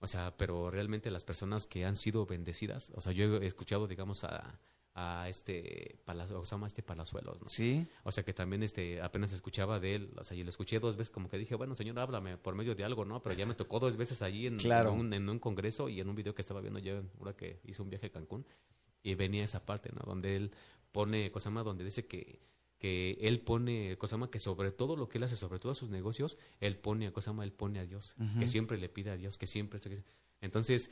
O sea, pero realmente las personas que han sido bendecidas, o sea, yo he escuchado, digamos, a, a este, Palazo, Osama, este Palazuelos, ¿no? Sí. O sea, que también este, apenas escuchaba de él, o sea, y lo escuché dos veces, como que dije, bueno, señor, háblame por medio de algo, ¿no? Pero ya me tocó dos veces allí en, Claro. en, un, en un congreso y en un video que estaba viendo yo, ahora que hice un viaje a Cancún, y venía esa parte, ¿no? Donde él pone, cosa más, donde dice que, que él pone, cosa más, que sobre todo lo que él hace, sobre todos sus negocios, él pone, cosa más, él pone a Dios, que siempre le pide a Dios, que siempre... Entonces,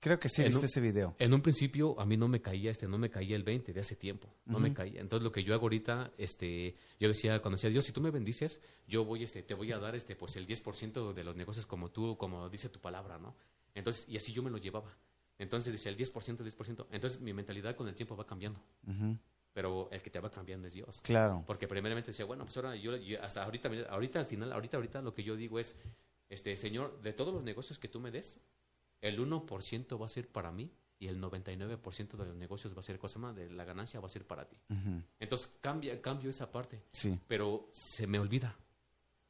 Creo que sí viste un- ese video. en un principio a mí no me caía este, no me caía el 20 de hace tiempo, no me caía. Entonces lo que yo hago ahorita, este, yo decía, cuando decía Dios, si tú me bendices, yo voy, este, te voy a dar este, pues el 10% de los negocios como tú, como dice tu palabra, ¿no? Entonces, y así yo me lo llevaba. Entonces decía el 10%, 10%. Entonces mi mentalidad con el tiempo va cambiando. Ujú. Pero el que te va cambiando es Dios. Claro. Porque primeramente decía, bueno, pues ahora yo, yo hasta ahorita, ahorita al final, ahorita, ahorita lo que yo digo es, este, Señor, de todos los negocios que tú me des, el 1% va a ser para mí y el 99% de los negocios va a ser cosa más, de la ganancia va a ser para ti. Ujú. Entonces cambia, cambio esa parte, Sí. pero se me olvida.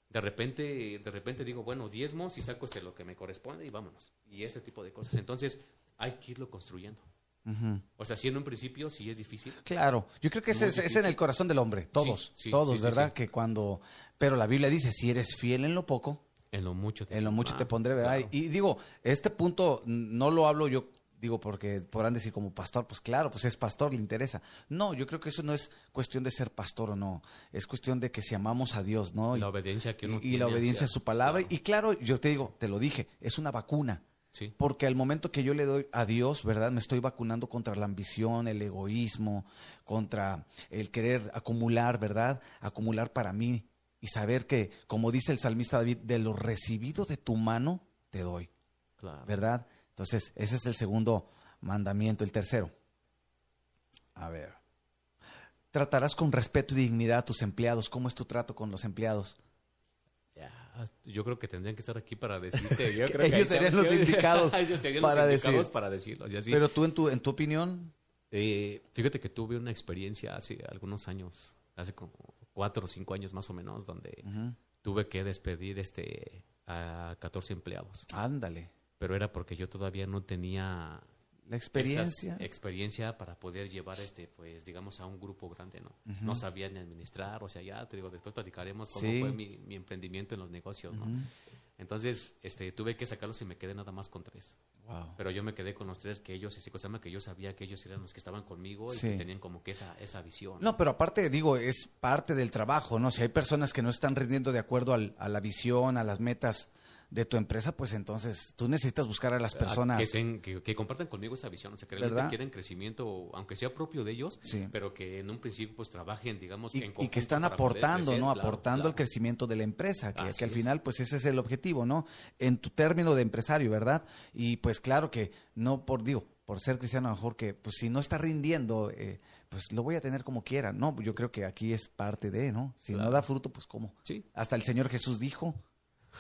De repente, de repente digo, bueno, diezmos y saco este lo que me corresponde y vámonos. Y ese tipo de cosas. Entonces, hay que irlo construyendo. O sea, si en un principio sí es difícil, Claro, yo creo que ese Muy es, es en el corazón del hombre, todos, Sí, sí, todos, sí, ¿verdad? Que cuando, pero la Biblia dice, si eres fiel en lo poco, en lo mucho te, en lo mucho Ah, te pondré, ¿verdad? claro. Y, y digo, este punto no lo hablo yo, digo, porque podrán decir como pastor, pues claro, pues es pastor, le interesa. No, yo creo que eso no es cuestión de ser pastor o no, es cuestión de que si amamos a Dios, ¿no? la obediencia que uno y, y la tiene obediencia a su palabra. claro. Y claro, yo te digo, te lo dije, es una vacuna. Sí. Porque al momento que yo le doy a Dios, ¿verdad? Me estoy vacunando contra la ambición, el egoísmo, contra el querer acumular, ¿verdad? Acumular para mí y saber que, como dice el salmista David, de lo recibido de tu mano te doy, Claro. ¿verdad? Entonces, ese es el segundo mandamiento. El tercero. A ver. Tratarás con respeto y dignidad a tus empleados. ¿Cómo es tu trato con los empleados? Ya, yo creo que tendrían que estar aquí para decirte. [LAUGHS] Yo creo que ellos serían los [LAUGHS] que- indicados [LAUGHS] ellos serían para los indicados decir. para decirlo. y así. Pero tú, en tu, en tu opinión, Eh, fíjate que tuve una experiencia hace algunos años, hace como cuatro o cinco años más o menos, donde tuve que despedir este a 14 empleados. ándale. Pero era porque yo todavía no tenía La experiencia. experiencia para poder llevar este, pues, digamos, a un grupo grande, ¿no? No sabía ni administrar, o sea, ya te digo, después platicaremos cómo Sí. fue mi, mi emprendimiento en los negocios, ¿no? Entonces, este, tuve que sacarlos y me quedé nada más con tres. Wow. Pero yo me quedé con los tres que ellos, ese cosa que yo sabía que ellos eran los que estaban conmigo y Sí. que tenían como que esa, esa visión. No, pero aparte, digo, es parte del trabajo, ¿no? Si hay personas que no están rindiendo de acuerdo al- a la visión, a las metas de tu empresa, pues entonces tú necesitas buscar a las Ah, personas. Que, ten- que, que compartan conmigo esa visión, o sea, que ¿Verdad? realmente quieren crecimiento, aunque sea propio de ellos, Sí. pero que en un principio pues trabajen, digamos, y, en y que están aportando, crecer, ¿no? claro, aportando claro. el crecimiento de la empresa, que, que al es. final, pues ese es el objetivo, ¿no? En tu término de empresario, ¿verdad? Y pues claro que no por, digo, por ser cristiano, a lo mejor que, pues si no está rindiendo, eh, pues lo voy a tener como quiera. No, yo creo que aquí es parte de, ¿no? Si no da fruto, pues cómo. Sí. Hasta el Señor Jesús dijo,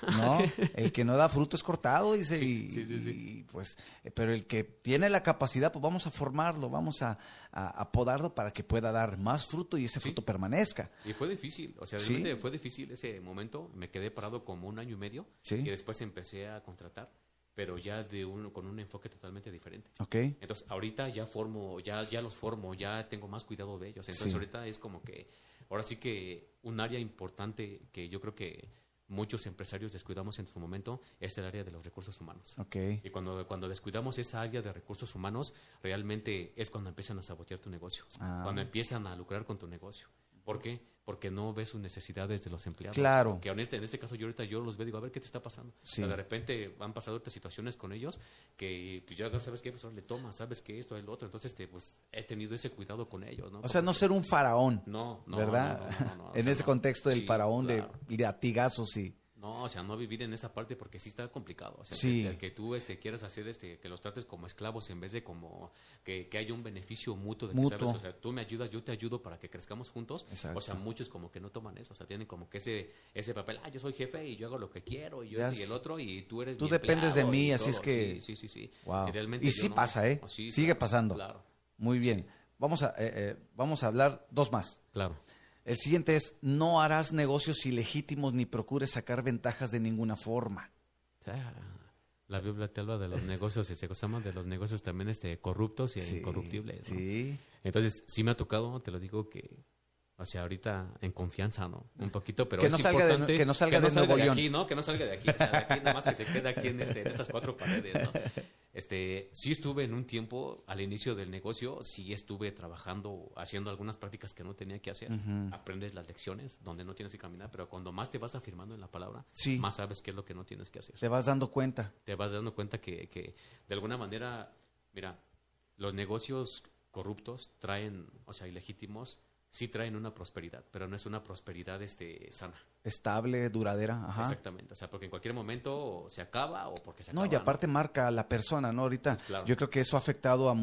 [LAUGHS] ¿no? [LAUGHS] El que no da fruto es cortado, dice, Sí, y, sí, sí, sí. y, pues, eh, pero el que tiene la capacidad, pues vamos a formarlo, vamos a, a, a podarlo para que pueda dar más fruto y ese fruto permanezca. Y fue difícil, o sea, realmente fue difícil ese momento. Me quedé parado como un año y medio y después empecé a contratar, pero ya de un, con un enfoque totalmente diferente. ¿Ok? Entonces, ahorita ya formo, ya, ya los formo, ya tengo más cuidado de ellos. Entonces, ahorita es como que, ahora sí que un área importante que yo creo que muchos empresarios descuidamos en su momento es el área de los recursos humanos. Y cuando, cuando descuidamos esa área de recursos humanos, realmente es cuando empiezan a sabotear tu negocio. Ah. Cuando empiezan a lucrar con tu negocio. ¿Por qué? Porque no ves sus necesidades de los empleados. Claro. Que en este, en este caso yo ahorita yo los veo y digo, a ver qué te está pasando. Sí. O sea, de repente han pasado otras situaciones con ellos que pues ya sabes qué, pues ahora le tomas, sabes que esto es lo otro. Entonces te, pues he tenido ese cuidado con ellos. ¿no? O sea, no ser un faraón, No, no, ¿verdad? no, [LAUGHS] en sea, ese contexto del Sí, faraón claro. de latigazos y... No, o sea, no vivir en esa parte porque sí está complicado. O sea, Sí. que, el que tú este, quieras hacer este, que los trates como esclavos en vez de como que, que haya un beneficio mutuo de que Mutuo. sabes, o sea, tú me ayudas, yo te ayudo para que crezcamos juntos. Exacto. O sea, muchos como que no toman eso, o sea, tienen como que ese ese papel, ah, yo soy jefe y yo hago lo que quiero y yo y el otro y tú eres Tú mi dependes de mí, así es que- sí, sí, sí, sí. Wow. Y, realmente Y yo sí no- pasa, ¿eh? oh, sí, Sigue claro, pasando. Claro, Muy bien. Vamos, a, eh, eh, vamos a hablar dos más. claro. El siguiente es, no harás negocios ilegítimos ni procures sacar ventajas de ninguna forma. La Biblia te habla de los negocios, este, se llama de los negocios también este corruptos y Sí, incorruptibles. ¿no? Sí. Entonces, sí me ha tocado, te lo digo que, o sea, ahorita en confianza, ¿no? Un poquito, pero Que es no salga de- importante que no salga de Nuevo León. aquí, ¿no? Que no salga de aquí, o sea, de aquí nada más que se quede aquí en, este, en estas cuatro paredes, ¿no? Este, sí estuve en un tiempo, al inicio del negocio, sí estuve trabajando, haciendo algunas prácticas que no tenía que hacer. Aprendes las lecciones donde no tienes que caminar, pero cuando más te vas afirmando en la palabra, Sí. más sabes qué es lo que no tienes que hacer Te vas dando cuenta. te vas dando cuenta que, que de alguna manera, mira, los negocios corruptos traen, o sea, ilegítimos, sí traen una prosperidad, pero no es una prosperidad este, sana. Estable, duradera. Ajá. Exactamente. O sea, porque en cualquier momento se acaba o porque se No, acaba. y aparte marca a la persona, ¿no? Ahorita Claro. yo creo que eso ha afectado a...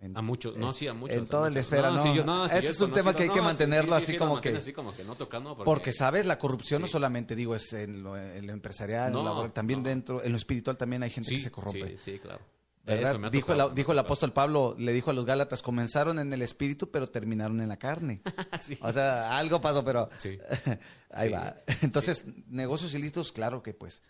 en- A muchos, no, sí, a muchos. En toda la esfera, ¿no? sí, yo- no, sí, Ese es un tema que hay que no, mantenerlo sí, así sí, como que... así como que no tocando porque, Porque, ¿sabes? La corrupción no solamente, digo, es en lo, en lo empresarial, en lo No, laboral, también no. dentro, en lo espiritual también hay gente que se corrompe. Sí, sí, claro. Dijo, tocado, el, me dijo el apóstol Pablo, le dijo a los Gálatas, comenzaron en el espíritu, pero terminaron en la carne. [LAUGHS] Sí. O sea, algo pasó, pero Sí. [LAUGHS] ahí Sí. va. Entonces, negocios ilícitos, claro que pues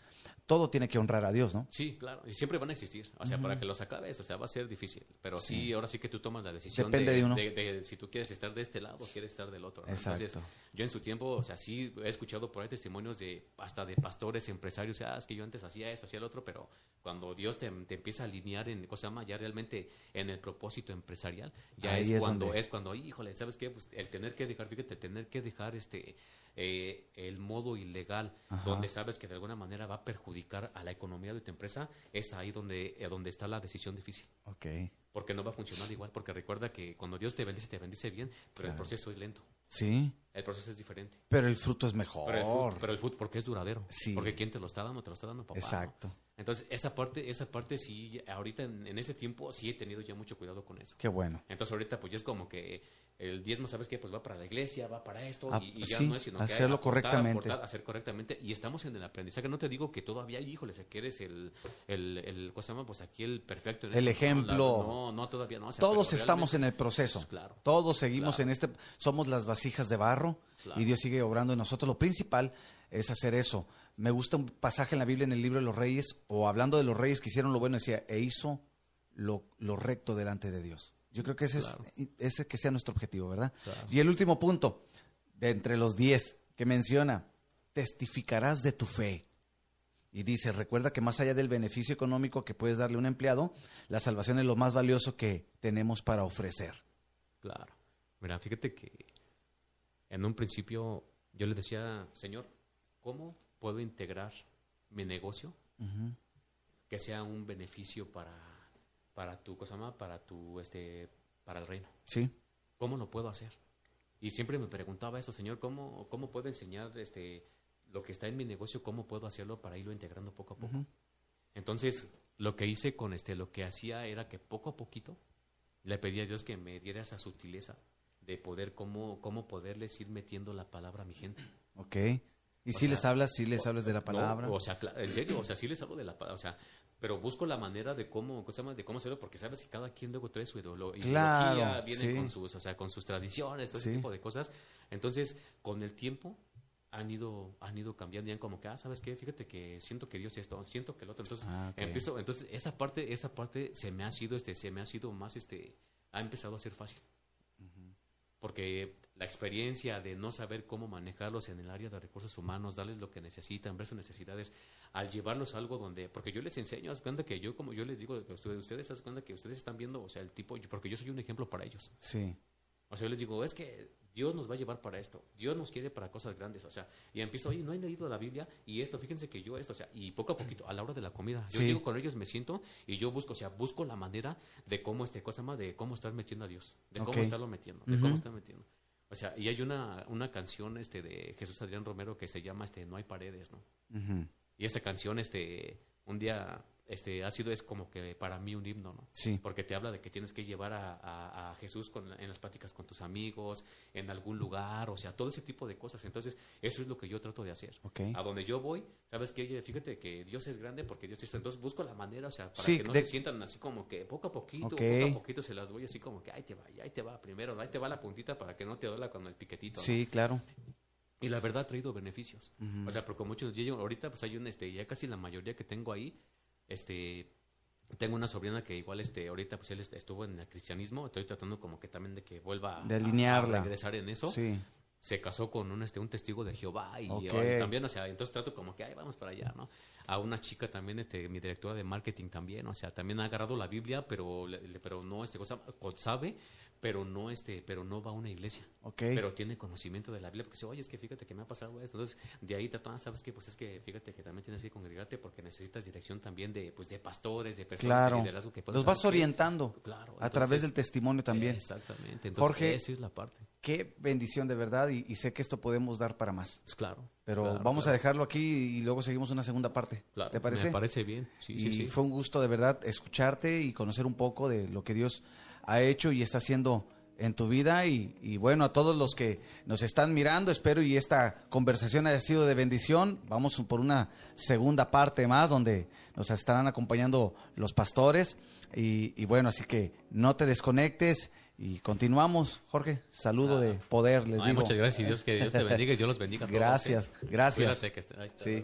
todo tiene que honrar a Dios, ¿no? Sí, claro, y siempre van a existir. O sea, para que los acabes, o sea, va a ser difícil. Pero sí, Sí. ahora sí que tú tomas la decisión Depende de uno. de si tú quieres estar de este lado o quieres estar del otro. ¿no? Entonces, Exacto. yo en su tiempo, o sea, sí he escuchado por ahí testimonios de hasta de pastores, empresarios, ah, es que yo antes hacía esto, hacía el otro, pero cuando Dios te, te empieza a alinear en, cosa llama? Ya realmente en el propósito empresarial, ya es, es cuando, donde- es cuando, híjole, ¿sabes qué? Pues el tener que dejar, fíjate, el tener que dejar este eh, el modo ilegal, Ajá. donde sabes que de alguna manera va a perjudicar a la economía de tu empresa, es ahí donde, eh, donde está la decisión difícil. Ok. Porque no va a funcionar igual, porque recuerda que cuando Dios te bendice, te bendice bien, pero el Claro. proceso es lento, Sí, el proceso es diferente. pero el fruto es mejor. Pero el, food, pero el food, porque es duradero. Sí. Porque ¿quién te lo está dando? Te lo está dando papá. ¿no? Entonces, esa parte, esa parte sí, ahorita en, en ese tiempo sí he tenido ya mucho cuidado con eso. Qué bueno. Entonces ahorita pues ya es como que el diezmo, ¿sabes qué? Pues va para la iglesia, va para esto, Ah, y, y ya sí, no es sino que hacerlo aportar, correctamente. aportar, hacer correctamente, y estamos en el aprendizaje. No te digo que todavía, híjole, que eres el, el, el, ¿cómo se llama? Pues aquí el perfecto. en El eso. No, ejemplo. No, no, todavía no. o sea, Todos estamos en el proceso. Claro. Todos seguimos Claro. en este, somos las vasijas de barro Claro. y Dios sigue obrando en nosotros. Lo principal es hacer eso. Me gusta un pasaje en la Biblia en el libro de los reyes, o hablando de los reyes que hicieron lo bueno, decía, e hizo lo, lo recto delante de Dios. Yo creo que ese Claro. es ese que sea nuestro objetivo, ¿verdad? Claro. Y el último punto, de entre los diez, que menciona, testificarás de tu fe. Y dice, recuerda que más allá del beneficio económico que puedes darle a un empleado, la salvación es lo más valioso que tenemos para ofrecer. Claro. Mira, fíjate que en un principio yo le decía, Señor, ¿cómo puedo integrar mi negocio que sea un beneficio para, para tu cosa más, para tu este para el reino. Sí. ¿Cómo lo puedo hacer? Y siempre me preguntaba eso, Señor, ¿cómo, cómo puedo enseñar este lo que está en mi negocio, cómo puedo hacerlo para irlo integrando poco a poco? Entonces, lo que hice con este, lo que hacía era que poco a poquito le pedí a Dios que me diera esa sutileza de poder, cómo, cómo poderles ir metiendo la palabra a mi gente. Ok. ¿Y si les hablas, si les hablas de la palabra? o sea, en serio, o sea, sí les hablo de la palabra, o sea, pero busco la manera de cómo, de cómo hacerlo, porque sabes que cada quien luego trae su ideología, claro, viene con sus, o sea, con sus tradiciones, todo ese tipo de cosas. Entonces, con el tiempo han ido, han ido cambiando, ya como que, ah, ¿sabes qué? Fíjate que siento que Dios es esto, siento que el otro. Entonces, ah, empiezo, entonces esa parte, esa parte se me ha sido, este, se me ha sido más, este, ha empezado a ser fácil. Porque la experiencia de no saber cómo manejarlos en el área de recursos humanos, darles lo que necesitan, ver sus necesidades, al llevarlos a algo donde, porque yo les enseño, haz cuenta que yo, como yo les digo, ustedes, haz cuenta que ustedes están viendo, o sea, el tipo, porque yo soy un ejemplo para ellos. Sí. O sea, yo les digo, es que Dios nos va a llevar para esto, Dios nos quiere para cosas grandes, o sea, y empiezo, oye, no he leído la Biblia y esto, fíjense que yo esto, o sea, y poco a poquito, a la hora de la comida, yo digo con ellos, me siento y yo busco, o sea, busco la manera de cómo este cosa más, de cómo estar metiendo a Dios, de cómo estarlo metiendo, de cómo estar metiendo. O sea, y hay una, una canción este de Jesús Adrián Romero que se llama este No hay paredes, ¿no? Y esa canción, este, un día este, ha sido es como que para mí un himno, ¿no? Sí. Porque te habla de que tienes que llevar a, a, Jesús con, en las pláticas con tus amigos, en algún lugar, o sea, todo ese tipo de cosas. Entonces, eso es lo que yo trato de hacer. Okay. A donde yo voy, sabes que, fíjate que Dios es grande porque Dios está. Entonces, busco la manera, o sea, para que no se sientan así como que poco a poquito, poco a poquito se las voy así como que ahí te va, ahí te va primero, ahí te va la puntita para que no te duela con el piquetito. Sí, claro. Y la verdad ha traído beneficios. O sea, porque muchos, yo, ahorita pues hay un, este, ya casi la mayoría que tengo ahí, este, tengo una sobrina que igual este ahorita pues él estuvo en el cristianismo estoy tratando como que también de que vuelva a, regresar en eso. Sí. se casó con un este un testigo de Jehová y también o sea entonces trato como que ahí vamos para allá no a una chica también este mi directora de marketing también o sea también ha agarrado la Biblia pero pero no este cosa sabe pero no este, pero no va a una iglesia. Pero tiene conocimiento de la Biblia porque dice, oye, es que fíjate que me ha pasado esto. Entonces, de ahí tratan, sabes que pues es que fíjate que también tienes que congregarte porque necesitas dirección también de pues de pastores, de personas de liderazgo que Los vas orientando. Claro, a través del testimonio también. Exactamente. Entonces, Jorge, esa es la parte. Qué bendición de verdad y, sé que esto podemos dar para más. Pues claro. Pero vamos a dejarlo aquí y luego seguimos una segunda parte. ¿Te parece? Me parece bien. Sí, y sí, fue un gusto de verdad escucharte y conocer un poco de lo que Dios ha hecho y está haciendo en tu vida y, bueno, a todos los que nos están mirando, espero y esta conversación haya sido de bendición. Vamos por una segunda parte más donde nos estarán acompañando los pastores y, bueno, así que no te desconectes y continuamos. Jorge, saludo de poder, les digo. Muchas gracias y Dios que Dios te bendiga y Dios los bendiga. gracias, gracias. sí.